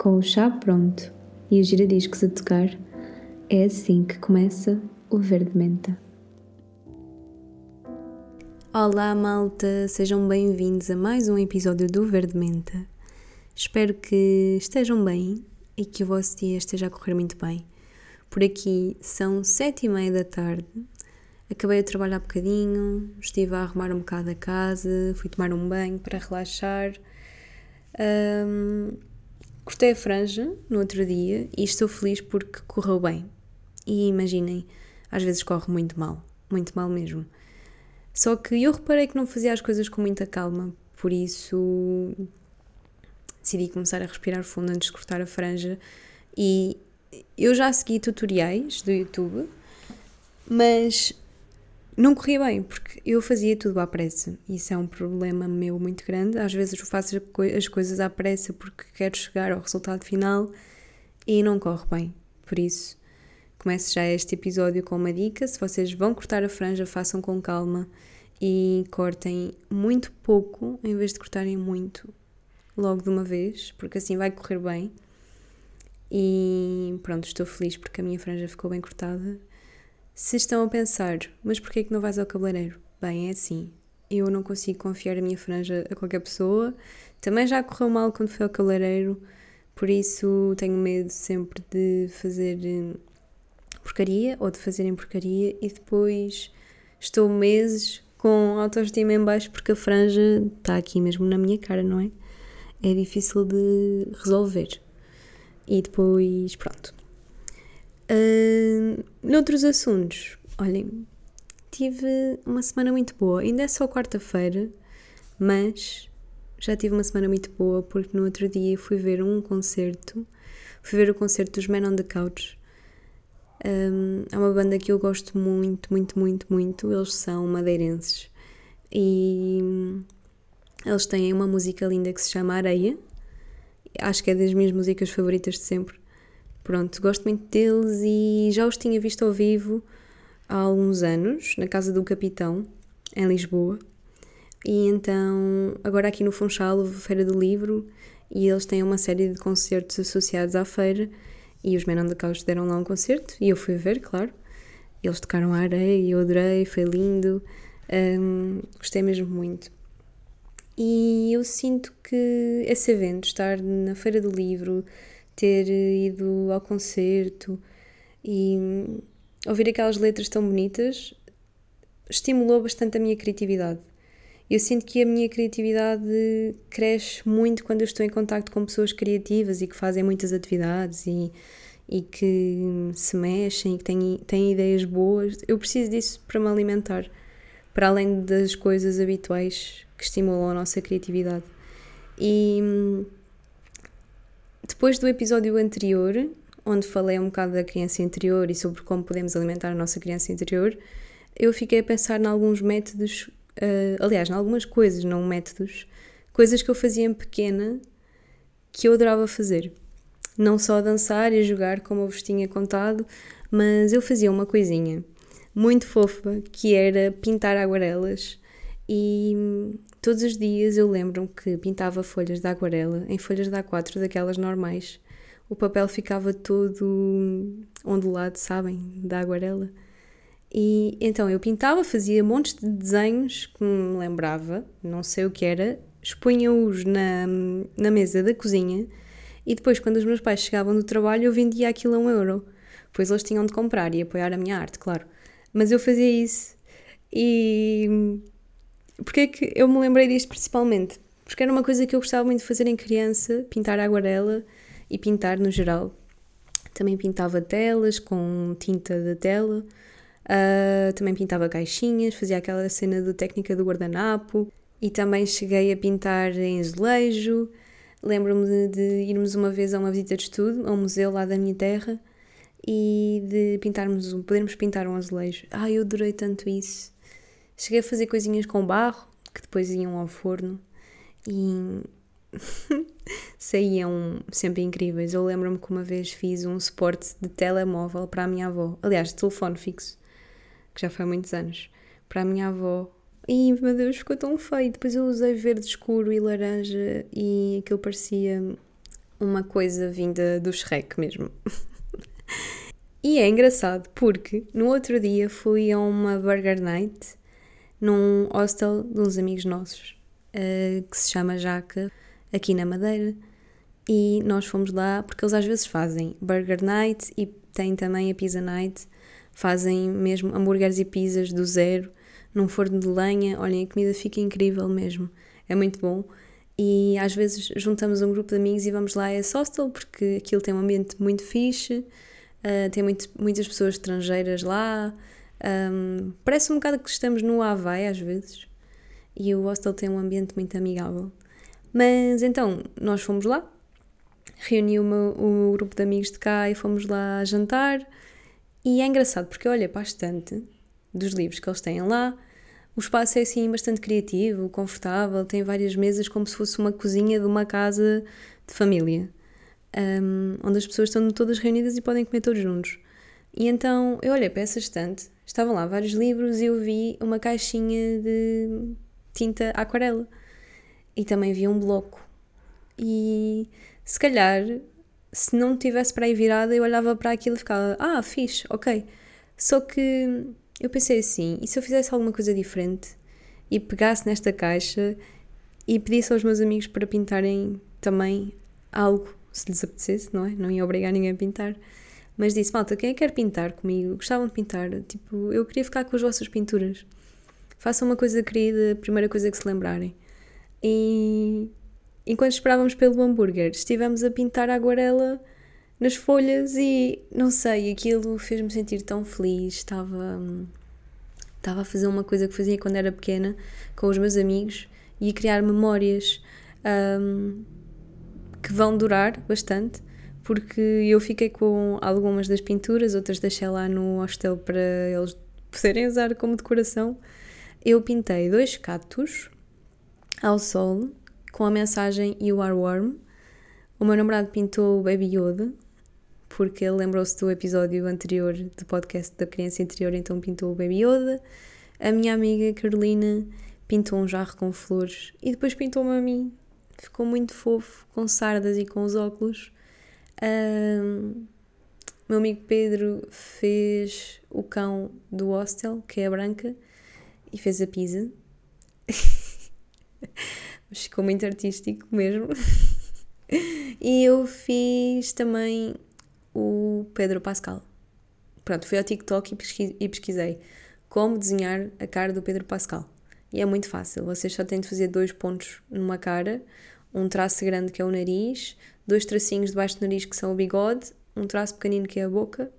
Com o chá pronto e os giradiscos a tocar, é assim que começa o Verde Menta. Olá, malta! Sejam bem-vindos a mais um episódio do Verde Menta. Espero que estejam bem e que o vosso dia esteja a correr muito bem. Por aqui são sete e meia da tarde. Acabei de trabalhar um bocadinho, estive a arrumar um bocado a casa, fui tomar um banho para relaxar. Um, cortei a franja no outro dia e estou feliz porque correu bem. E imaginem, às vezes corre muito mal, muito mal mesmo. Só que eu reparei que não fazia as coisas com muita calma, por isso decidi começar a respirar fundo antes de cortar a franja e eu já segui tutoriais do YouTube, mas não corria bem, porque eu fazia tudo à pressa. Isso é um problema meu muito grande. Às vezes eu faço as coisas à pressa porque quero chegar ao resultado final e não corre bem. Por isso, começo já este episódio com uma dica. Se vocês vão cortar a franja, façam com calma e cortem muito pouco em vez de cortarem muito logo de uma vez, porque assim vai correr bem. E pronto, estou feliz porque a minha franja ficou bem cortada. Se estão a pensar, mas porquê que não vais ao cabeleireiro? Bem, é assim, eu não consigo confiar a minha franja a qualquer pessoa. Também já correu mal quando fui ao cabeleireiro, por isso tenho medo sempre de fazer eh, porcaria ou de fazerem porcaria e depois estou meses com autoestima em baixo porque a franja está aqui mesmo na minha cara, não é? É difícil de resolver. E depois. Noutros assuntos, olhem, tive uma semana muito boa. Ainda é só quarta-feira, mas já tive uma semana muito boa porque no outro dia fui ver um concerto. Fui ver o concerto dos Men on the Couch. Um, é uma banda que eu gosto muito, muito, muito, muito. Eles são madeirenses e eles têm uma música linda que se chama Areia acho que é das minhas músicas favoritas de sempre. Pronto, gosto muito deles e já os tinha visto ao vivo há alguns anos, na Casa do Capitão, em Lisboa. E então, agora aqui no Funchal, houve Feira do Livro e eles têm uma série de concertos associados à feira. E os Menon de Caos deram lá um concerto e eu fui ver, claro. Eles tocaram a areia e eu adorei, foi lindo. Um, gostei mesmo muito. E eu sinto que esse evento, estar na Feira do Livro, ter ido ao concerto e ouvir aquelas letras tão bonitas, estimulou bastante a minha criatividade. Eu sinto que a minha criatividade cresce muito quando eu estou em contato com pessoas criativas e que fazem muitas atividades e, e que se mexem e que têm, têm ideias boas. Eu preciso disso para me alimentar, para além das coisas habituais que estimulam a nossa criatividade. E depois do episódio anterior, onde falei um bocado da criança interior e sobre como podemos alimentar a nossa criança interior, eu fiquei a pensar em alguns métodos, uh, aliás, em algumas coisas, não métodos, coisas que eu fazia em pequena que eu adorava fazer. Não só dançar e jogar, como eu vos tinha contado, mas eu fazia uma coisinha muito fofa que era pintar aguarelas e todos os dias eu lembro-me que pintava folhas de aguarela em folhas de A4 daquelas normais. O papel ficava todo ondulado, sabem, da aguarela. E então eu pintava, fazia montes de desenhos que me lembrava, não sei o que era, expunha-os na, na mesa da cozinha e depois, quando os meus pais chegavam do trabalho, eu vendia aquilo a um euro. Pois eles tinham de comprar e apoiar a minha arte, claro. Mas eu fazia isso e porque é que eu me lembrei disto principalmente? Porque era uma coisa que eu gostava muito de fazer em criança, pintar aguarela e pintar no geral. Também pintava telas com tinta da tela, uh, também pintava caixinhas, fazia aquela cena do técnica do guardanapo e também cheguei a pintar em azulejo. Lembro-me de, de irmos uma vez a uma visita de estudo a um museu lá da minha terra e de pintarmos, podermos pintar um azulejo. Ai, eu adorei tanto isso. Cheguei a fazer coisinhas com barro, que depois iam ao forno e saíam sempre incríveis. Eu lembro-me que uma vez fiz um suporte de telemóvel para a minha avó, aliás, de telefone fixo, que já foi há muitos anos, para a minha avó. E meu Deus, ficou tão feio. Depois eu usei verde escuro e laranja e aquilo parecia uma coisa vinda do Shrek mesmo. e é engraçado porque no outro dia fui a uma burger night num hostel de uns amigos nossos uh, que se chama Jaca, aqui na Madeira. E nós fomos lá porque eles às vezes fazem burger night e tem também a pizza night. Fazem mesmo hambúrgueres e pizzas do zero num forno de lenha. Olhem, a comida fica incrível mesmo. É muito bom. E às vezes juntamos um grupo de amigos e vamos lá a esse hostel porque aquilo tem um ambiente muito fixe, uh, tem muito, muitas pessoas estrangeiras lá. Um, parece um bocado que estamos no Havaí às vezes. E o hostel tem um ambiente muito amigável. Mas então, nós fomos lá, reuni o, meu, o grupo de amigos de cá e fomos lá jantar. E é engraçado porque olha para a estante dos livros que eles têm lá. O espaço é assim bastante criativo, confortável, tem várias mesas como se fosse uma cozinha de uma casa de família, um, onde as pessoas estão todas reunidas e podem comer todos juntos. E então eu olhei para essa estante, estavam lá vários livros e eu vi uma caixinha de tinta aquarela e também vi um bloco. E se calhar, se não tivesse para aí virada, eu olhava para aquilo e ficava, ah, fixe, ok. Só que eu pensei assim, e se eu fizesse alguma coisa diferente e pegasse nesta caixa e pedisse aos meus amigos para pintarem também algo, se lhes apetecesse, não é? Não ia obrigar ninguém a pintar. Mas disse, malta, quem é que quer pintar comigo? Gostavam de pintar? Tipo, eu queria ficar com as vossas pinturas. Façam uma coisa querida, a primeira coisa que se lembrarem. E enquanto esperávamos pelo hambúrguer, estivemos a pintar a aguarela nas folhas e não sei, aquilo fez-me sentir tão feliz. Estava, estava a fazer uma coisa que fazia quando era pequena com os meus amigos e a criar memórias um, que vão durar bastante. Porque eu fiquei com algumas das pinturas, outras deixei lá no hostel para eles poderem usar como decoração. Eu pintei dois cactos ao sol com a mensagem You are warm. O meu namorado pintou o Baby Yoda, porque ele lembrou-se do episódio anterior do podcast da criança interior, então pintou o Baby Yoda. A minha amiga Carolina pintou um jarro com flores e depois pintou-me a mim. Ficou muito fofo, com sardas e com os óculos. Um, meu amigo Pedro fez o cão do hostel, que é a branca, e fez a pizza. Mas ficou muito artístico mesmo. e eu fiz também o Pedro Pascal. Pronto, fui ao TikTok e pesquisei como desenhar a cara do Pedro Pascal. E é muito fácil, vocês só têm de fazer dois pontos numa cara, um traço grande que é o nariz, dois tracinhos debaixo do nariz que são o bigode, um traço pequenino que é a boca,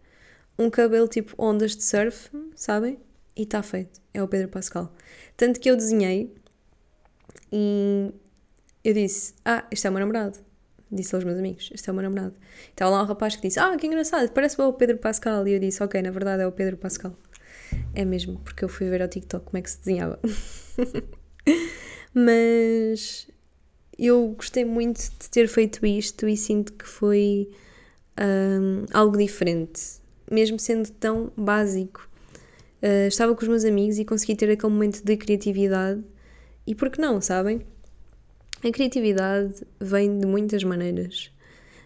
um cabelo tipo ondas de surf, sabem? E está feito. É o Pedro Pascal. Tanto que eu desenhei e eu disse: Ah, este é o meu namorado disse aos meus amigos: Este é o meu namorado. Estava lá um rapaz que disse: Ah, que engraçado, parece bem o Pedro Pascal. E eu disse: Ok, na verdade é o Pedro Pascal. É mesmo, porque eu fui ver ao TikTok como é que se desenhava. Mas eu gostei muito de ter feito isto e sinto que foi um, algo diferente, mesmo sendo tão básico. Uh, estava com os meus amigos e consegui ter aquele momento de criatividade. E por que não, sabem? A criatividade vem de muitas maneiras.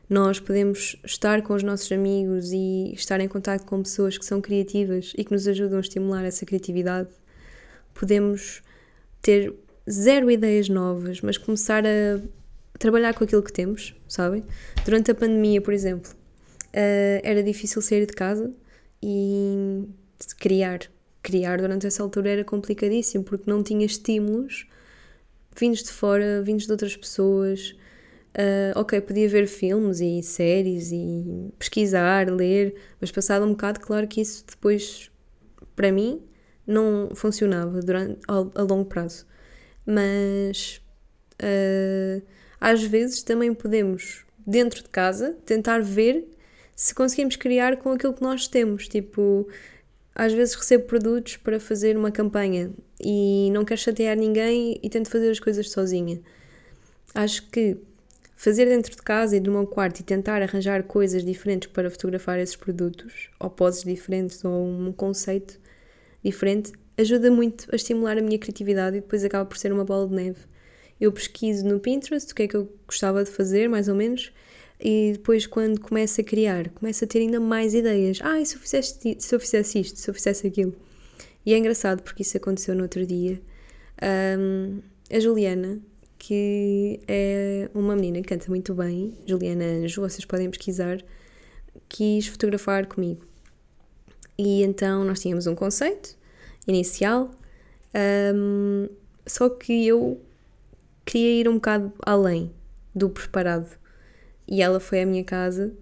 Nós podemos estar com os nossos amigos e estar em contato com pessoas que são criativas e que nos ajudam a estimular essa criatividade. Podemos ter zero ideias novas, mas começar a trabalhar com aquilo que temos, sabem? Durante a pandemia, por exemplo, uh, era difícil sair de casa e criar. Criar durante essa altura era complicadíssimo porque não tinha estímulos vindos de fora, vindos de outras pessoas. Uh, ok, podia ver filmes e séries e pesquisar, ler, mas passado um bocado, claro que isso depois, para mim, não funcionava durante, a, a longo prazo. Mas uh, às vezes também podemos, dentro de casa, tentar ver se conseguimos criar com aquilo que nós temos. Tipo, às vezes recebo produtos para fazer uma campanha e não quero chatear ninguém e tento fazer as coisas sozinha. Acho que fazer dentro de casa e no meu quarto e tentar arranjar coisas diferentes para fotografar esses produtos, ou poses diferentes, ou um conceito diferente, ajuda muito a estimular a minha criatividade e depois acaba por ser uma bola de neve. Eu pesquiso no Pinterest o que é que eu gostava de fazer, mais ou menos, E depois, quando começa a criar, começa a ter ainda mais ideias. Ah, e se eu fizesse, se eu fizesse isto, se eu fizesse aquilo? E é engraçado porque isso aconteceu no outro dia. Um, a Juliana, que é uma menina que canta muito bem, Juliana Anjo, vocês podem pesquisar, quis fotografar comigo. E então nós tínhamos um conceito inicial, um, só que eu queria ir um bocado além do preparado. E ela foi à minha casa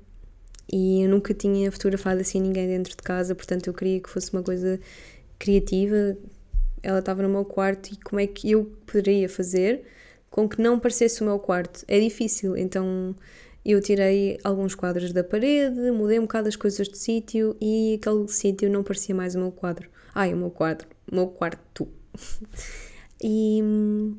e eu nunca tinha fotografado assim ninguém dentro de casa, portanto eu queria que fosse uma coisa criativa. Ela estava no meu quarto e como é que eu poderia fazer com que não parecesse o meu quarto? É difícil, então eu tirei alguns quadros da parede, mudei um bocado as coisas de sítio e aquele sítio não parecia mais o meu quadro. Ai, o meu quadro, o meu quarto. e hum,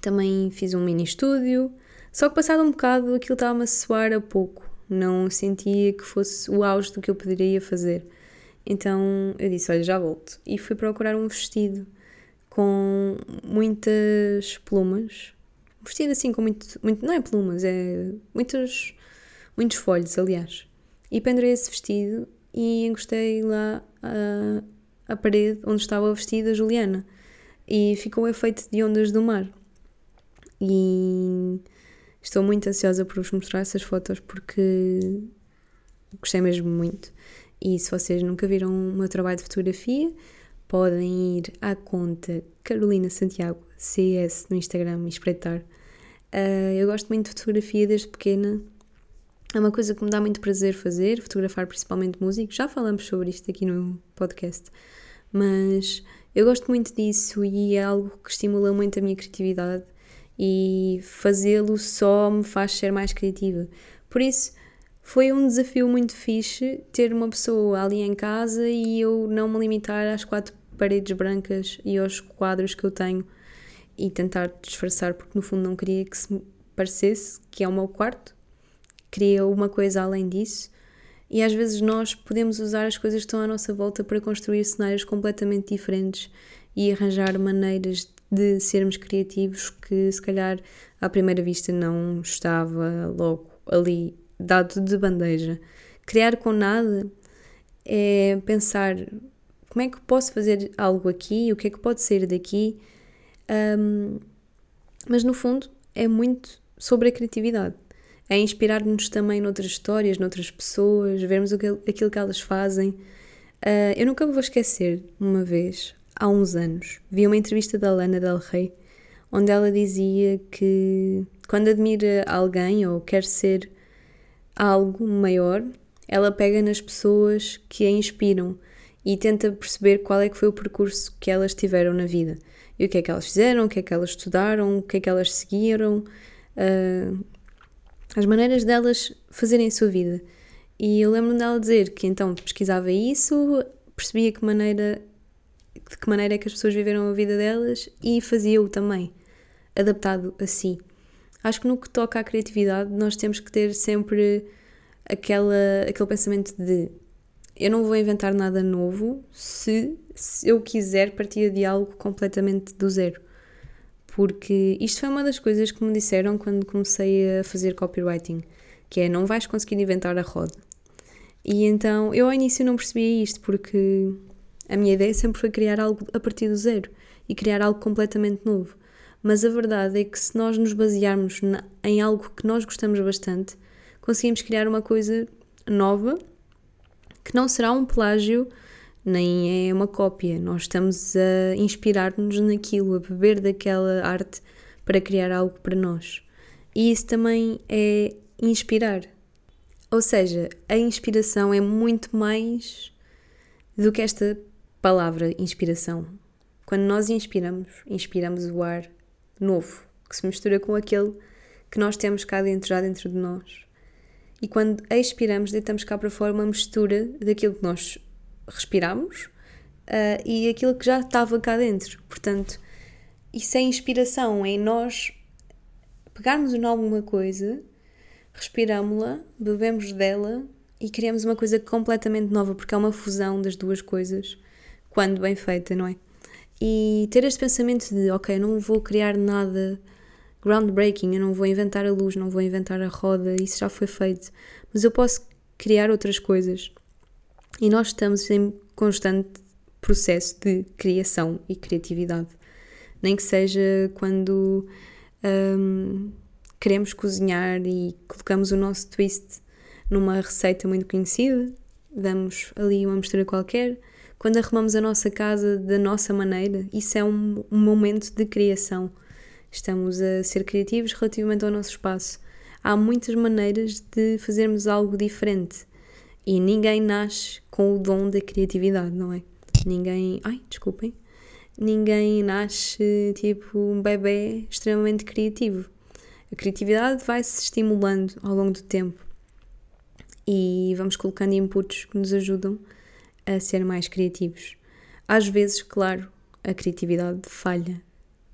também fiz um mini estúdio, só que passado um bocado aquilo estava-me a soar a pouco, não sentia que fosse o auge do que eu poderia fazer. Então eu disse: Olha, já volto. E fui procurar um vestido com muitas plumas. Um vestido assim com muito, muito. Não é plumas, é muitos, muitos folhos, aliás. E pendurei esse vestido e encostei lá a, a parede onde estava vestida Juliana. E ficou o efeito de ondas do mar. E estou muito ansiosa por vos mostrar essas fotos porque gostei mesmo muito. E se vocês nunca viram o meu trabalho de fotografia, podem ir à conta Carolina Santiago CS no Instagram e espreitar. Uh, eu gosto muito de fotografia desde pequena. É uma coisa que me dá muito prazer fazer, fotografar principalmente músicos. Já falamos sobre isto aqui no podcast, mas eu gosto muito disso e é algo que estimula muito a minha criatividade e fazê-lo só me faz ser mais criativa. Por isso, foi um desafio muito fixe ter uma pessoa ali em casa e eu não me limitar às quatro paredes brancas e aos quadros que eu tenho e tentar disfarçar, porque no fundo não queria que se parecesse que é o meu quarto, queria uma coisa além disso. E às vezes nós podemos usar as coisas que estão à nossa volta para construir cenários completamente diferentes e arranjar maneiras de sermos criativos que se calhar à primeira vista não estava logo ali dado de bandeja. Criar com nada é pensar como é que posso fazer algo aqui, o que é que pode ser daqui, um, mas no fundo é muito sobre a criatividade. É inspirar-nos também noutras histórias, noutras pessoas, vermos aquilo que elas fazem. Uh, eu nunca me vou esquecer, uma vez, há uns anos, vi uma entrevista da Lana Del Rey, onde ela dizia que quando admira alguém ou quer ser algo maior, ela pega nas pessoas que a inspiram e tenta perceber qual é que foi o percurso que elas tiveram na vida. E o que é que elas fizeram, o que é que elas estudaram, o que é que elas seguiram, uh, as maneiras delas fazerem a sua vida. E eu lembro dela dizer que então pesquisava isso, percebia que maneira, de que maneira é que as pessoas viveram a vida delas e fazia-o também, adaptado a si acho que no que toca à criatividade nós temos que ter sempre aquela, aquele pensamento de eu não vou inventar nada novo se, se eu quiser partir de algo completamente do zero. Porque isto foi uma das coisas que me disseram quando comecei a fazer copywriting, que é não vais conseguir inventar a roda. E então eu ao início não percebia isto, porque a minha ideia sempre foi criar algo a partir do zero e criar algo completamente novo. Mas a verdade é que se nós nos basearmos na, em algo que nós gostamos bastante, conseguimos criar uma coisa nova que não será um plágio nem é uma cópia. Nós estamos a inspirar-nos naquilo, a beber daquela arte para criar algo para nós. E isso também é inspirar. Ou seja, a inspiração é muito mais do que esta palavra inspiração. Quando nós inspiramos, inspiramos o ar novo, que se mistura com aquele que nós temos cá dentro, já dentro de nós. E quando expiramos, deitamos cá para fora uma mistura daquilo que nós respiramos uh, e aquilo que já estava cá dentro. Portanto, isso é inspiração, é nós pegarmos em alguma coisa, respiramos-la, bebemos dela e criamos uma coisa completamente nova, porque é uma fusão das duas coisas, quando bem feita, não é? E ter este pensamento de, ok, não vou criar nada groundbreaking, eu não vou inventar a luz, não vou inventar a roda, isso já foi feito, mas eu posso criar outras coisas. E nós estamos em constante processo de criação e criatividade. Nem que seja quando um, queremos cozinhar e colocamos o nosso twist numa receita muito conhecida, damos ali uma mistura qualquer. Quando arrumamos a nossa casa da nossa maneira, isso é um, um momento de criação. Estamos a ser criativos relativamente ao nosso espaço. Há muitas maneiras de fazermos algo diferente e ninguém nasce com o dom da criatividade, não é? Ninguém. Ai, desculpem. Ninguém nasce tipo um bebê extremamente criativo. A criatividade vai se estimulando ao longo do tempo e vamos colocando inputs que nos ajudam a ser mais criativos. Às vezes, claro, a criatividade falha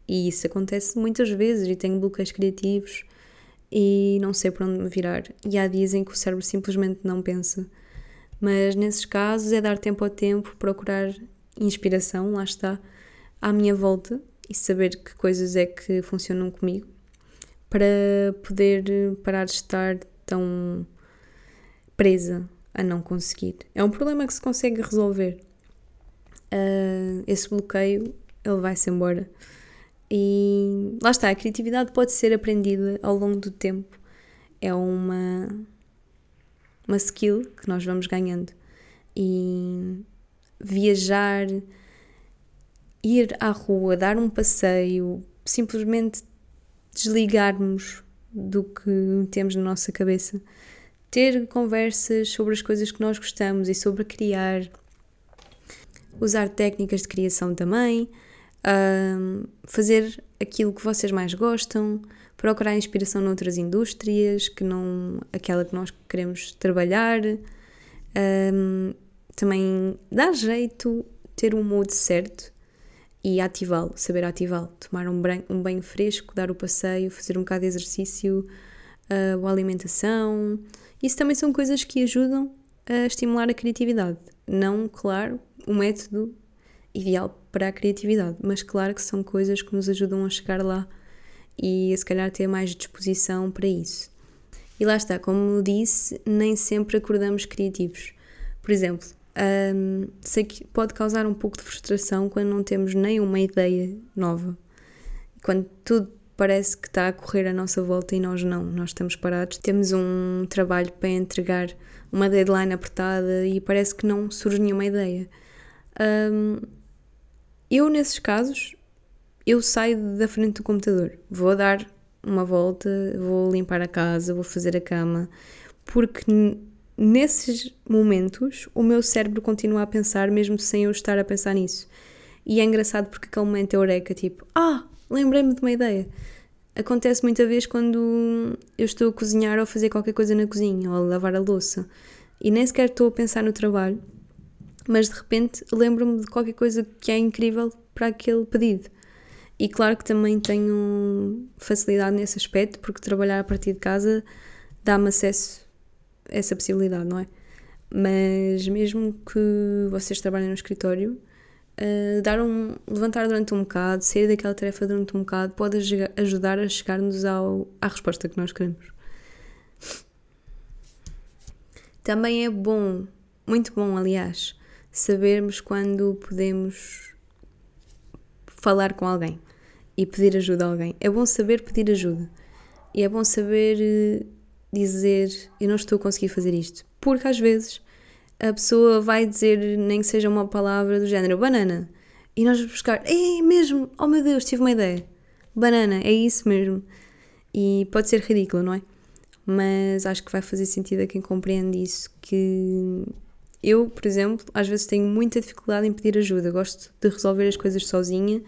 e isso acontece muitas vezes e tenho bloqueios criativos e não sei para onde me virar. E há dias em que o cérebro simplesmente não pensa. Mas nesses casos é dar tempo ao tempo, procurar inspiração, lá está, à minha volta e saber que coisas é que funcionam comigo para poder parar de estar tão presa a não conseguir. É um problema que se consegue resolver. Uh, esse bloqueio, ele vai-se embora. E lá está, a criatividade pode ser aprendida ao longo do tempo. É uma, uma skill que nós vamos ganhando. E viajar, ir à rua, dar um passeio, simplesmente desligarmos do que temos na nossa cabeça, ter conversas sobre as coisas que nós gostamos e sobre criar, usar técnicas de criação também, fazer aquilo que vocês mais gostam, procurar inspiração noutras indústrias que não aquela que nós queremos trabalhar. Um, também dá jeito ter um mood certo e ativá-lo, saber ativá-lo, tomar um banho, um banho fresco, dar o passeio, fazer um bocado de exercício, uh, ou alimentação. Isso também são coisas que ajudam a estimular a criatividade. Não, claro, o método ideal para a criatividade, mas claro que são coisas que nos ajudam a chegar lá e se calhar ter mais disposição para isso. E lá está, como disse, nem sempre acordamos criativos. Por exemplo, um, sei que pode causar um pouco de frustração quando não temos nem uma ideia nova. Quando tudo parece que está a correr à nossa volta e nós não, nós estamos parados. Temos um trabalho para entregar, uma deadline apertada e parece que não surge nenhuma ideia. Um, eu, nesses casos, eu saio da frente do computador, vou dar uma volta, vou limpar a casa, vou fazer a cama, porque nesses momentos o meu cérebro continua a pensar mesmo sem eu estar a pensar nisso. E é engraçado porque aquele momento é eureka, tipo, ah, lembrei-me de uma ideia. Acontece muita vez quando eu estou a cozinhar ou a fazer qualquer coisa na cozinha ou a lavar a louça e nem sequer estou a pensar no trabalho, mas de repente lembro-me de qualquer coisa que é incrível para aquele pedido. E claro que também tenho facilidade nesse aspecto, porque trabalhar a partir de casa dá-me acesso essa possibilidade, não é? Mas mesmo que vocês trabalhem no escritório, uh, dar um, levantar durante um bocado, sair daquela tarefa durante um bocado, pode ajudar a chegar-nos à resposta que nós queremos. Também é bom, muito bom, aliás, sabermos quando podemos falar com alguém e pedir ajuda a alguém. É bom saber pedir ajuda. E é bom saber eh, dizer eu não estou a conseguir fazer isto. Porque às vezes a pessoa vai dizer nem que seja uma palavra do género banana e nós vamos buscar, é mesmo, oh meu Deus, tive uma ideia. Banana, é isso mesmo. E pode ser ridículo, não é? Mas acho que vai fazer sentido a quem compreende isso. Que eu, por exemplo, às vezes tenho muita dificuldade em pedir ajuda. Gosto de resolver as coisas sozinha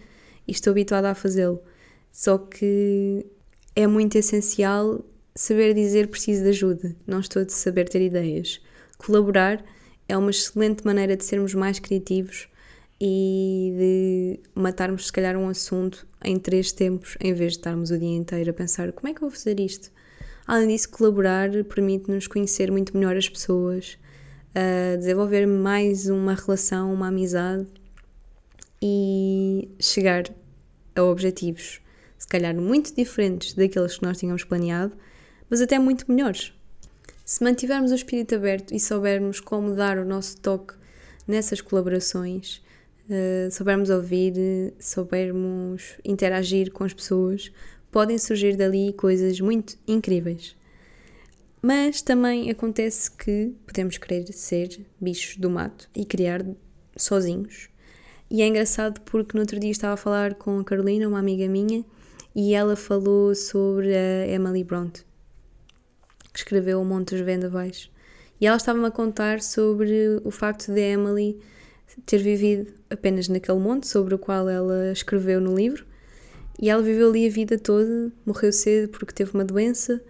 e estou habituada a fazê-lo. Só que é muito essencial saber dizer preciso de ajuda, não estou de saber ter ideias. Colaborar é uma excelente maneira de sermos mais criativos e de matarmos, se calhar, um assunto em três tempos, em vez de estarmos o dia inteiro a pensar como é que eu vou fazer isto. Além disso, colaborar permite-nos conhecer muito melhor as pessoas, uh, desenvolver mais uma relação, uma amizade e chegar a objetivos. Se calhar muito diferentes daqueles que nós tínhamos planeado, mas até muito melhores. Se mantivermos o espírito aberto e soubermos como dar o nosso toque nessas colaborações, uh, soubermos ouvir, soubermos interagir com as pessoas, podem surgir dali coisas muito incríveis. Mas também acontece que podemos querer ser bichos do mato e criar sozinhos. E é engraçado porque no outro dia estava a falar com a Carolina, uma amiga minha, e ela falou sobre a Emily Bronte, que escreveu O Monte dos Vendavais. E ela estava-me a contar sobre o facto de Emily ter vivido apenas naquele monte sobre o qual ela escreveu no livro. E ela viveu ali a vida toda, morreu cedo porque teve uma doença.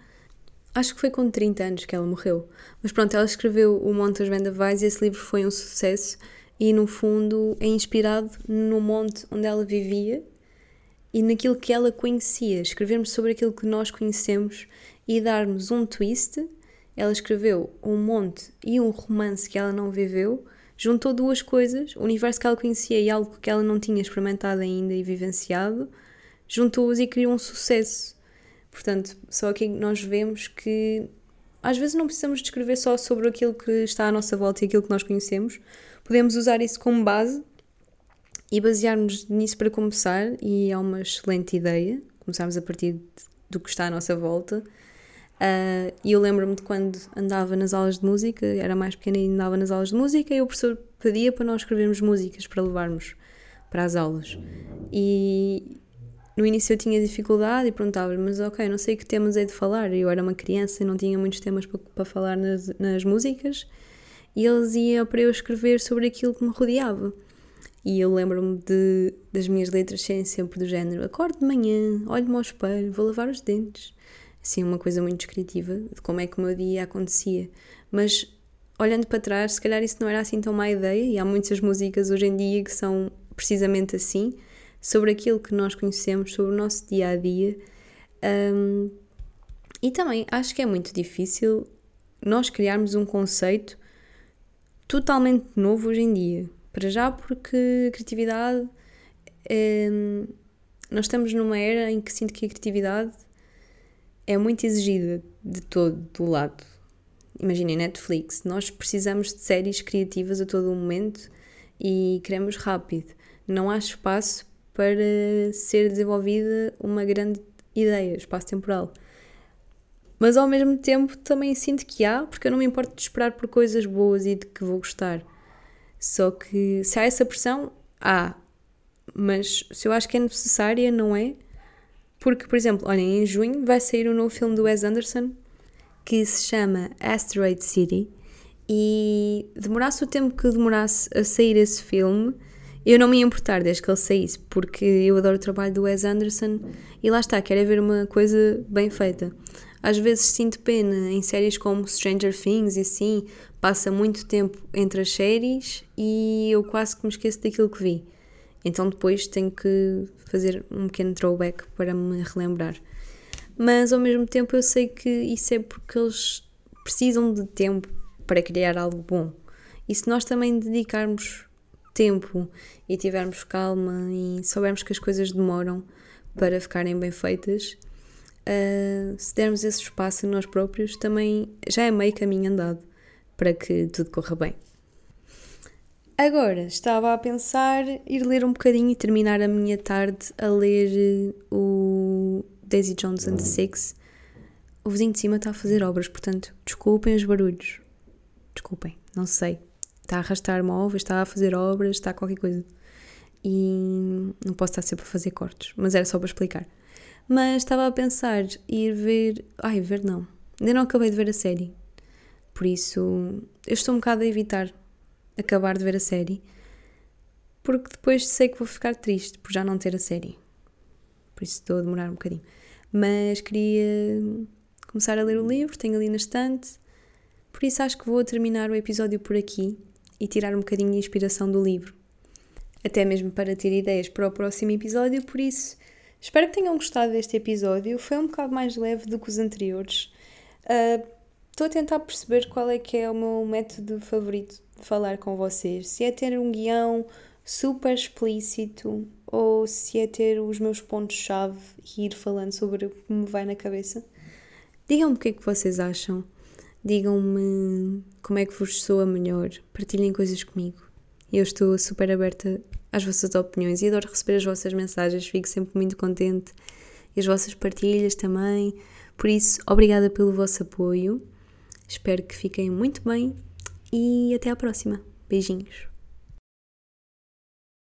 Acho que foi com 30 anos que ela morreu. Mas pronto, ela escreveu O Monte dos Vendavais e esse livro foi um sucesso e no fundo é inspirado no monte onde ela vivia e naquilo que ela conhecia. Escrevermos sobre aquilo que nós conhecemos e darmos um twist. Ela escreveu um monte e um romance que ela não viveu, juntou duas coisas, o universo que ela conhecia e algo que ela não tinha experimentado ainda e vivenciado, juntou-os e criou um sucesso. Portanto, só aqui nós vemos que às vezes não precisamos descrever só sobre aquilo que está à nossa volta e aquilo que nós conhecemos, podemos usar isso como base e basearmos nisso para começar, e é uma excelente ideia. Começarmos a partir do que está à nossa volta. Uh, e eu lembro-me de quando andava nas aulas de música, era mais pequena e andava nas aulas de música, e o professor pedia para nós escrevermos músicas para levarmos para as aulas. E no início eu tinha dificuldade e perguntava-lhe, mas ok, não sei que temas é de falar. Eu era uma criança e não tinha muitos temas para, para falar nas, nas músicas e eles iam para eu escrever sobre aquilo que me rodeava. E eu lembro-me de, das minhas letras serem sempre do género: acordo de manhã, olho-me ao espelho, vou lavar os dentes. Assim, uma coisa muito descritiva de como é que o meu dia acontecia. Mas olhando para trás, se calhar isso não era assim tão má ideia, e há muitas músicas hoje em dia que são precisamente assim, sobre aquilo que nós conhecemos, sobre o nosso dia a dia. Um, e também acho que é muito difícil nós criarmos um conceito totalmente novo hoje em dia. Para já, porque a criatividade. É, nós estamos numa era em que sinto que a criatividade é muito exigida de todo do lado. Imaginem Netflix, nós precisamos de séries criativas a todo o momento e queremos rápido. Não há espaço para ser desenvolvida uma grande ideia, espaço temporal. Mas ao mesmo tempo também sinto que há, porque eu não me importo de esperar por coisas boas e de que vou gostar. Só que se há essa pressão, há. Mas se eu acho que é necessária, não é? Porque, por exemplo, olhem, em junho vai sair um novo filme do Wes Anderson que se chama Asteroid City e demorasse o tempo que demorasse a sair esse filme, eu não me ia importar desde que ele saísse, porque eu adoro o trabalho do Wes Anderson e lá está, quero é ver uma coisa bem feita. Às vezes sinto pena em séries como Stranger Things e assim, passa muito tempo entre as séries e eu quase que me esqueço daquilo que vi. Então depois tenho que fazer um pequeno throwback para me relembrar. Mas ao mesmo tempo eu sei que isso é porque eles precisam de tempo para criar algo bom. E se nós também dedicarmos tempo e tivermos calma e soubermos que as coisas demoram para ficarem bem feitas, uh, se dermos esse espaço a nós próprios, também já é meio caminho andado para que tudo corra bem. Agora estava a pensar ir ler um bocadinho e terminar a minha tarde a ler o Daisy Jones and the Six. O vizinho de cima está a fazer obras, portanto, desculpem os barulhos. Desculpem, não sei. Está a arrastar móveis, está a fazer obras, está a qualquer coisa. E não posso estar sempre a fazer cortes, mas era só para explicar. Mas estava a pensar ir ver. Ai, ver não. Ainda não acabei de ver a série. Por isso, eu estou um bocado a evitar acabar de ver a série. Porque depois sei que vou ficar triste por já não ter a série. Por isso estou a demorar um bocadinho. Mas queria começar a ler o livro, tenho ali na estante. Por isso acho que vou terminar o episódio por aqui e tirar um bocadinho de inspiração do livro. Até mesmo para ter ideias para o próximo episódio, por isso Espero que tenham gostado deste episódio. Foi um bocado mais leve do que os anteriores. Uh, estou a tentar perceber qual é que é o meu método favorito de falar com vocês. Se é ter um guião super explícito ou se é ter os meus pontos-chave e ir falando sobre o que me vai na cabeça. Digam-me o que é que vocês acham. Digam-me como é que vos soa melhor. Partilhem coisas comigo. Eu estou super aberta às vossas opiniões e adoro receber as vossas mensagens. Fico sempre muito contente. E as vossas partilhas também. Por isso, obrigada pelo vosso apoio. Espero que fiquem muito bem e até à próxima. Beijinhos.